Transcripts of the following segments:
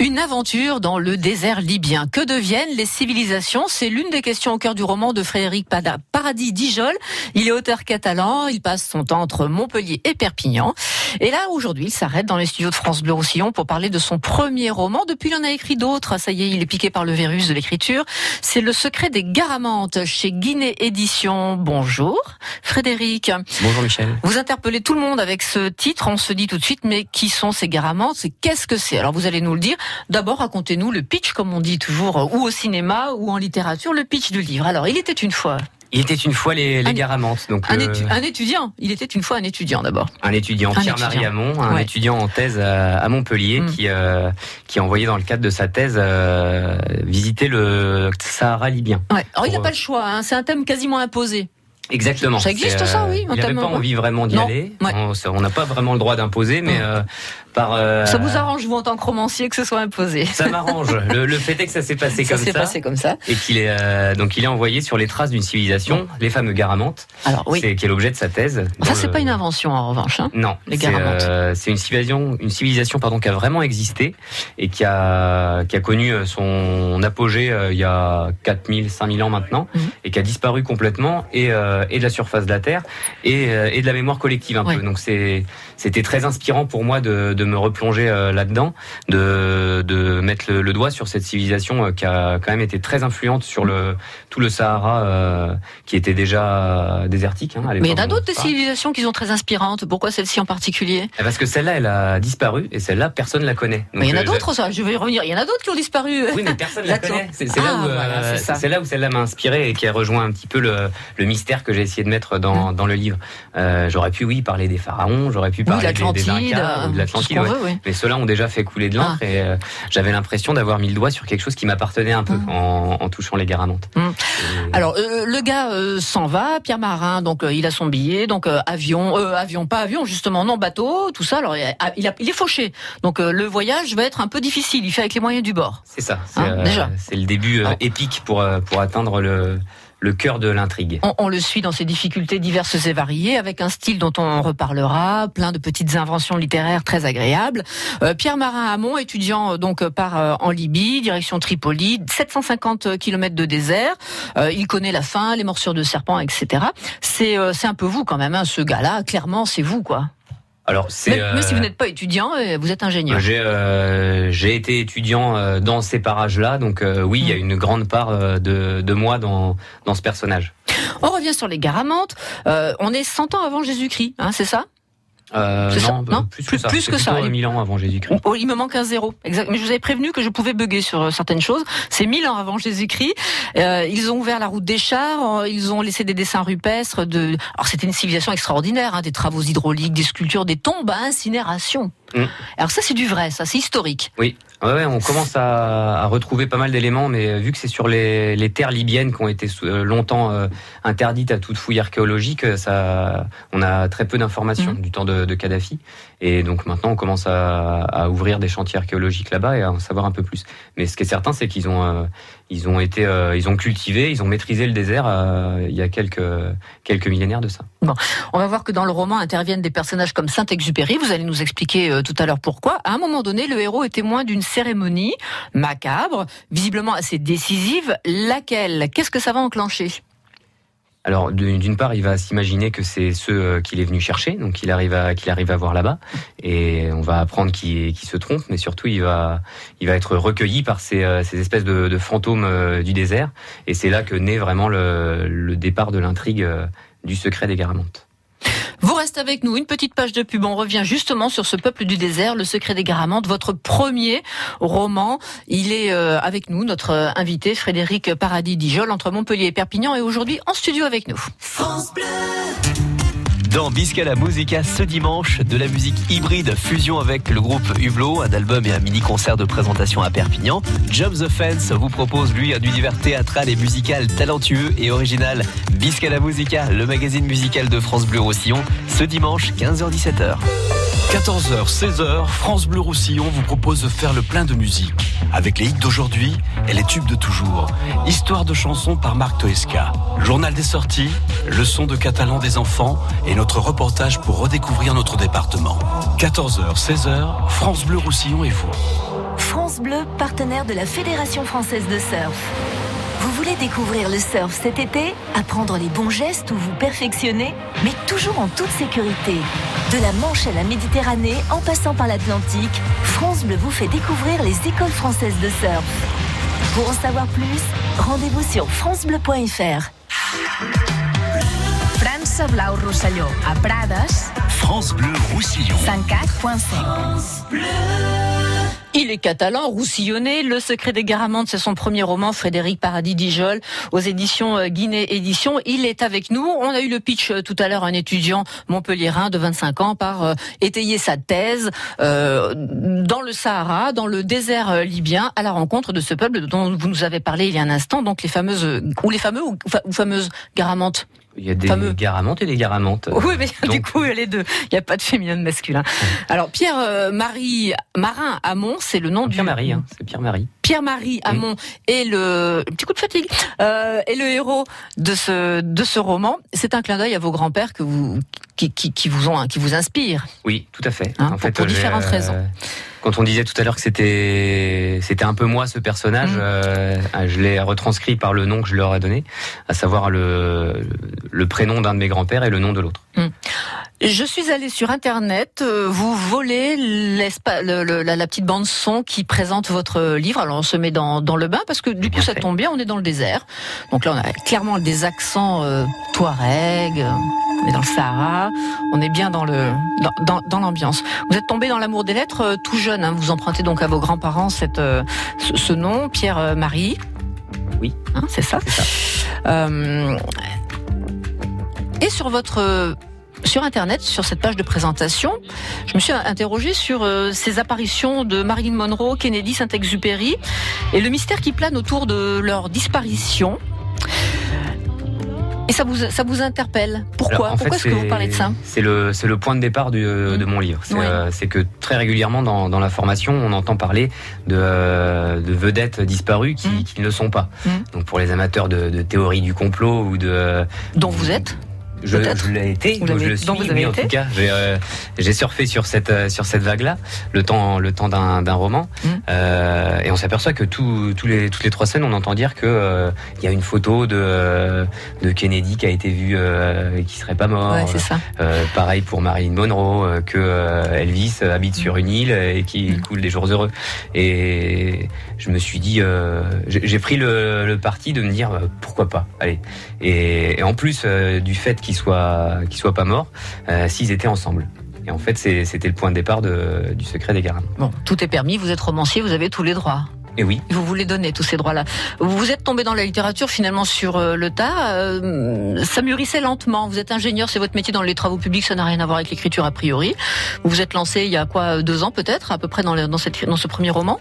Une aventure dans le désert libyen. Que deviennent les civilisations? C'est l'une des questions au cœur du roman de Frédéric Paradis Dijol. Il est auteur catalan, il passe son temps entre Montpellier et Perpignan. Et là, aujourd'hui, il s'arrête dans les studios de France Bleu Roussillon pour parler de son premier roman. Depuis, il en a écrit d'autres. Ça y est, il est piqué par le virus de l'écriture. C'est Le secret des Garamantes chez Guinée Édition. Bonjour, Frédéric. Bonjour, Michel. Vous interpellez tout le monde avec ce titre. On se dit tout de suite, mais qui sont ces Garamantes? Qu'est-ce que c'est? Alors, vous allez nous le dire. D'abord, racontez-nous le pitch, comme on dit toujours, ou au cinéma, ou en littérature, le pitch du livre. Alors, il était une fois. Il était une fois les, les Garamantes. Donc, un, euh, un, étudiant. Il était une fois un étudiant d'abord. Un étudiant, Pierre-Marie Hamon, un étudiant en thèse à, Montpellier mm. qui, euh, qui a envoyé dans le cadre de sa thèse euh, visiter le Sahara libyen. Ouais. Alors, il n'a pas le choix, hein. c'est un thème quasiment imposé. Exactement. Ça existe ça, oui. Il n'avait pas envie vraiment d'y aller. On n'a pas vraiment le droit d'imposer, mais euh, par. Euh, ça vous arrange vous en tant que romancier que ce soit imposé? Ça m'arrange. le, le, fait est que ça s'est passé ça comme ça. passé comme ça. Et qu'il est euh, donc il est envoyé sur les traces d'une civilisation, les fameux Garamantes. Alors oui. C'est qui est l'objet de sa thèse. Ça c'est pas une invention en revanche. Hein, non. Les Garamantes. Euh, c'est une civilisation, une civilisation pardon qui a vraiment existé et qui a qui a connu son apogée il y a 4000, 5000 ans maintenant mhm. et qui a disparu complètement et, et de la surface de la Terre et, et de la mémoire collective un peu. Donc c'est c'était très inspirant pour moi de, de me replonger euh, là-dedans, de, de mettre le, doigt sur cette civilisation euh, qui a quand même été très influente sur le tout le Sahara, euh, qui était déjà désertique. Hein, Mais il y en a d'autres civilisations qui sont très inspirantes. Pourquoi celle-ci en particulier? Eh, Parce que celle-là, elle a disparu et celle-là, personne la connaît. mais il y en a d'autres, ça. Je vais y revenir. Il y en a d'autres qui ont disparu. Oui, mais personne la connaît. C'est là où, c'est là où celle-là m'a inspiré et qui a rejoint un petit peu le, le mystère que j'ai essayé de mettre dans, mmh. dans le livre. Euh, j'aurais pu, oui, parler des pharaons. J'aurais pu des, des Incas, de l'Atlantide. Mais ceux-là ont déjà fait couler de l'encre ah. et euh, j'avais l'impression d'avoir mis le doigt sur quelque chose qui m'appartenait un peu mmh. en, en, touchant les garamantes. Mmh. Alors euh, le gars euh, s'en va, Pierre Marin, donc il a son billet, donc avion, avion, pas avion justement, non bateau, tout ça. Alors il, a, il est fauché, donc le voyage va être un peu difficile. Il fait avec les moyens du bord. C'est ça. Hein, déjà. C'est le début épique pour pour atteindre le le cœur de l'intrigue. On, le suit dans ses difficultés diverses et variées, avec un style dont on reparlera, plein de petites inventions littéraires très agréables. Euh, Pierre Marin Hamon, étudiant euh, donc part euh, en Libye, direction Tripoli, 750 km de désert. il connaît la faim, les morsures de serpents, etc. C'est c'est un peu vous quand même, hein, ce gars-là. Clairement, c'est vous quoi. Alors, c'est. Mais, si vous n'êtes pas étudiant, vous êtes ingénieur. J'ai euh, j'ai été étudiant dans ces parages-là, donc oui, il y a mm. une grande part de, de moi dans dans ce personnage. On revient sur les Garamantes. on est 100 ans avant Jésus-Christ, hein, c'est ça? Euh, non, non, plus, que ça. Plus que ça. 1000 ans avant Jésus-Christ. Oh, il me manque un zéro. Exact. Mais je vous avais prévenu que je pouvais bugger sur euh, certaines choses. C'est 1000 ans avant Jésus-Christ. Euh, ils ont ouvert la route des chars. Euh, ils ont laissé des dessins rupestres. De. Alors c'était une civilisation extraordinaire. Hein, des travaux hydrauliques, des sculptures, des tombes à incinération. Mm. Alors ça c'est du vrai, ça c'est historique. Oui, ouais, on commence à, à retrouver pas mal d'éléments, mais vu que c'est sur les, les, terres libyennes qui ont été euh, longtemps euh, interdites à toute fouille archéologique, ça, on a très peu d'informations mm. du temps de, de, Kadhafi, et donc maintenant on commence à, à ouvrir des chantiers archéologiques là-bas et à en savoir un peu plus. Mais ce qui est certain, c'est qu'ils ont, euh, ils ont été, ils ont cultivé, ils ont maîtrisé le désert il y a quelques quelques millénaires de ça. Bon, on va voir que dans le roman interviennent des personnages comme Saint-Exupéry. Vous allez nous expliquer tout à l'heure pourquoi. À un moment donné, le héros est témoin d'une cérémonie macabre, visiblement assez décisive. Laquelle? Qu'est-ce que ça va enclencher? Alors, d'une part, il va s'imaginer que c'est ceux euh, qu'il est venu chercher, donc qu'il arrive à qu'il arrive à voir là-bas, et on va apprendre qu'il se trompe, mais surtout il va il va être recueilli par ces, euh, ces espèces de, fantômes euh, du désert, et c'est là que naît vraiment le, le départ de l'intrigue du secret des Garamantes. Avec nous, une petite page de pub. On revient justement sur ce peuple du désert, Le secret des Garamantes, votre premier roman. Il est euh, avec nous, notre euh, invité Frédéric Paradis Dijol, entre Montpellier et Perpignan, et aujourd'hui en studio avec nous. France Bleu dans Bisca la Musica ce dimanche, de la musique hybride fusion avec le groupe Hublot, un album et un mini-concert de présentation à Perpignan. Jump the Fence vous propose lui un univers théâtral et musical talentueux et original. Bisca la Musica, le magazine musical de France Bleu Roussillon, ce dimanche 15h-17h. 14h, 16h, France Bleu Roussillon vous propose de faire le plein de musique. avec les hits d'aujourd'hui et les tubes de toujours. Histoire de chansons par Marc Toesca. Journal des sorties, leçon de catalan des enfants et notre reportage pour redécouvrir notre département. 14h, 16h, France Bleu Roussillon et vous. France Bleu, partenaire de la Fédération française de surf. Vous voulez découvrir le surf cet été Apprendre les bons gestes ou vous perfectionner Mais toujours en toute sécurité. De la Manche à la Méditerranée, en passant par l'Atlantique, France Bleu vous fait découvrir les écoles françaises de surf. Pour en savoir plus, rendez-vous sur francebleu.fr. France Blau Roussillon, à Prades. France Bleu Roussillon. 104.5. Il est catalan, roussillonné. Le secret des Garamantes, c'est son premier roman, Frédéric Paradis Dijol, aux éditions euh, Guinée Édition. Il est avec nous. On a eu le pitch euh, tout à l'heure, un étudiant montpelliérain de 25 ans par euh, étayer sa thèse dans le Sahara, dans le désert libyen, à la rencontre de ce peuple dont vous nous avez parlé il y a un instant, donc les fameuses, ou les fameux ou fameuses Garamantes. Il y a des Fameux. garamantes et des garamantes. Oui, mais du coup, les deux. Il n'y a pas de féminin de masculin. Alors, Pierre-Marie Marin Hamon, c'est le nom du... Pierre-Marie, hein, c'est Pierre-Marie. Pierre-Marie Hamon est le petit coup de fatigue euh, est le héros de ce de ce roman. C'est un clin d'œil à vos grands-pères que vous qui, qui, qui vous ont qui vous inspirent. Oui, tout à fait. Hein, pour- différentes raisons. Quand on disait tout à l'heure que c'était c'était un peu moi ce personnage, Mm. euh, je l'ai retranscrit par le nom que je leur ai donné, à savoir le le prénom d'un de mes grands-pères et le nom de l'autre. Je suis allée sur internet. euh, Vous volez l'espa- le- le- la, la petite bande son qui présente votre livre. Alors on se met dans, dans le bain parce que du coup ça tombe bien. On est dans le désert. Donc là on a clairement des accents euh, touareg. On est dans le Sahara. On est bien dans le dans, dans, l'ambiance. Vous êtes tombé dans l'amour des lettres euh, tout jeune. hein. Vous empruntez donc à vos grands-parents cette euh, ce, ce nom, Pierre euh, Marie. Oui. Hein, c'est ça. Et sur votre sur internet, sur cette page de présentation, je me suis interrogée sur euh, ces apparitions de Marilyn Monroe, Kennedy, Saint-Exupéry et le mystère qui plane autour de leur disparition. Et ça vous ça vous interpelle Pourquoi Alors, Pourquoi est-ce que vous parlez de ça C'est le point de départ du, de mon livre. C'est euh, c'est que très régulièrement dans, dans la formation, on entend parler de, euh, de vedettes disparues qui, Mm. qui ne le sont pas. Mm. Donc pour les amateurs de, de théorie du complot ou de dont vous êtes je, je l'ai été, Vous donc je le suis. vous oui, en tout cas, j'ai euh, surfé sur cette euh, sur cette vague-là, le temps le temps d'un d'un roman, Mm. Euh, et on s'aperçoit que tout- tous les toutes les trois scènes, on entend dire que euh, il y a une photo de euh, de Kennedy qui a été vue euh, et qui serait pas mort. Ouais, c'est ça. Euh, pareil pour Marilyn Monroe, que euh, Elvis habite sur une île et qui Mm. coule des jours heureux. Et je me suis dit, euh, j'ai pris le, le parti de me dire euh, pourquoi pas. Allez. Et, et en plus euh, du fait qu'ils soient qu'ils soient pas morts, euh, s'ils étaient ensemble. Et en fait, c'était le point de départ de, du secret des Garins. Bon, tout est permis. Vous êtes romancier, vous avez tous les droits. Et oui, vous voulez donner tous ces droits-là. Vous êtes tombé dans la littérature finalement sur euh, le tas. euh, ça mûrissait lentement. Vous êtes ingénieur, c'est votre métier dans les travaux publics, ça n'a rien à voir avec l'écriture a priori. Vous vous êtes lancé il y a quoi deux ans peut-être, à peu près dans, le- dans, cette, dans ce premier roman,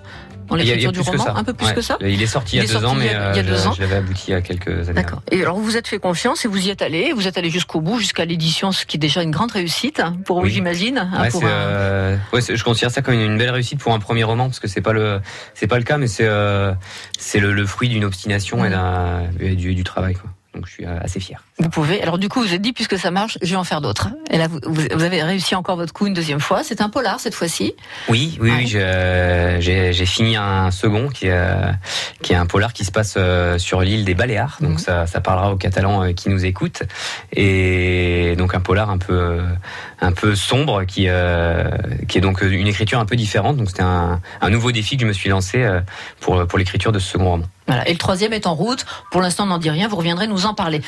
dans l'écriture du roman, un peu plus Ouais. que ça. Il est sorti il y a est deux sorti ans, mais a- il y a euh, deux je, l'avais abouti il y a quelques années. D'accord. Et alors vous vous êtes fait confiance et vous y êtes allé. Vous êtes allé jusqu'au bout, jusqu'à l'édition, ce qui est déjà une grande réussite pour vous, Oui. j'imagine. hein, Ouais, un- euh, ouais, je considère ça comme une, belle réussite pour un premier roman parce que c'est pas le c'est pas le cas mais c'est euh, c'est le, le fruit d'une obstination et, et du, du travail quoi. Donc je suis euh, assez fier. Vous pouvez. Alors du coup, vous êtes dit, puisque ça marche, je vais en faire d'autres. Et là, vous, avez réussi encore votre coup une deuxième fois. C'est un polar cette fois-ci. Oui, oui, oui j'ai, fini un second qui est, euh, qui est un polar qui se passe euh, sur l'île des Baléares. Donc Mhm. ça, ça parlera aux Catalans euh, qui nous écoutent. Et donc un polar un peu, un peu sombre qui, qui est donc une écriture un peu différente. Donc c'était un, un nouveau défi que je me suis lancé pour, pour l'écriture de ce second roman. Voilà. Et le troisième est en route. Pour l'instant, on n'en dit rien. Vous reviendrez nous en parler.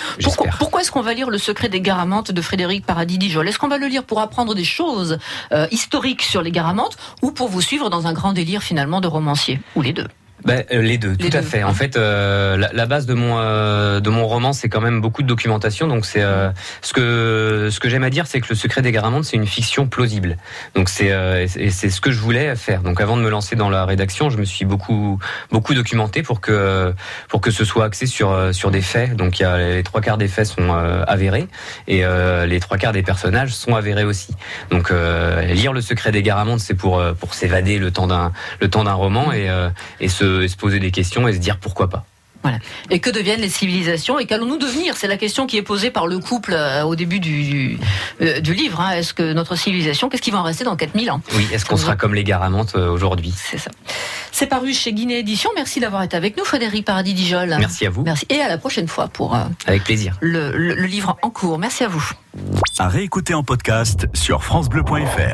Pourquoi, est-ce qu'on va lire Le secret des Garamantes de Frédéric Paradis Dijol Est-ce qu'on va le lire pour apprendre des choses euh, historiques sur les Garamantes ou pour vous suivre dans un grand délire finalement de romancier? Ou les deux Ben, les deux, Les tout à fait. En fait, euh, la, la base de mon euh, de mon roman, c'est quand même beaucoup de documentation. Donc, c'est euh, ce que ce que j'aime à dire, c'est que le secret des Garamantes, c'est une fiction plausible. Donc, c'est euh, et c'est ce que je voulais faire. Donc, avant de me lancer dans la rédaction, je me suis beaucoup beaucoup documenté pour que pour que ce soit axé sur euh, sur des faits. Donc, il y a les trois quarts des faits sont euh, avérés et euh, les trois quarts des personnages sont avérés aussi. Donc, euh, lire le secret des Garamantes, c'est pour pour s'évader le temps d'un le temps d'un roman et euh, et se, et se poser des questions et se dire pourquoi pas. Et que deviennent les civilisations et qu'allons-nous devenir? C'est la question qui est posée par le couple euh, au début du, du, euh, du livre. hein. Est-ce que notre civilisation, qu'est-ce qui va en rester dans 4000 ans? Oui, est-ce qu'on sera comme les Garamantes euh, aujourd'hui? C'est ça. C'est paru chez Guinée Édition. Merci d'avoir été avec nous, Frédéric Paradis-Dijol. Merci à vous, Merci. Et à la prochaine fois pour euh, avec plaisir. le, le- le livre en cours. Merci à vous. À réécouter en podcast sur FranceBleu.fr.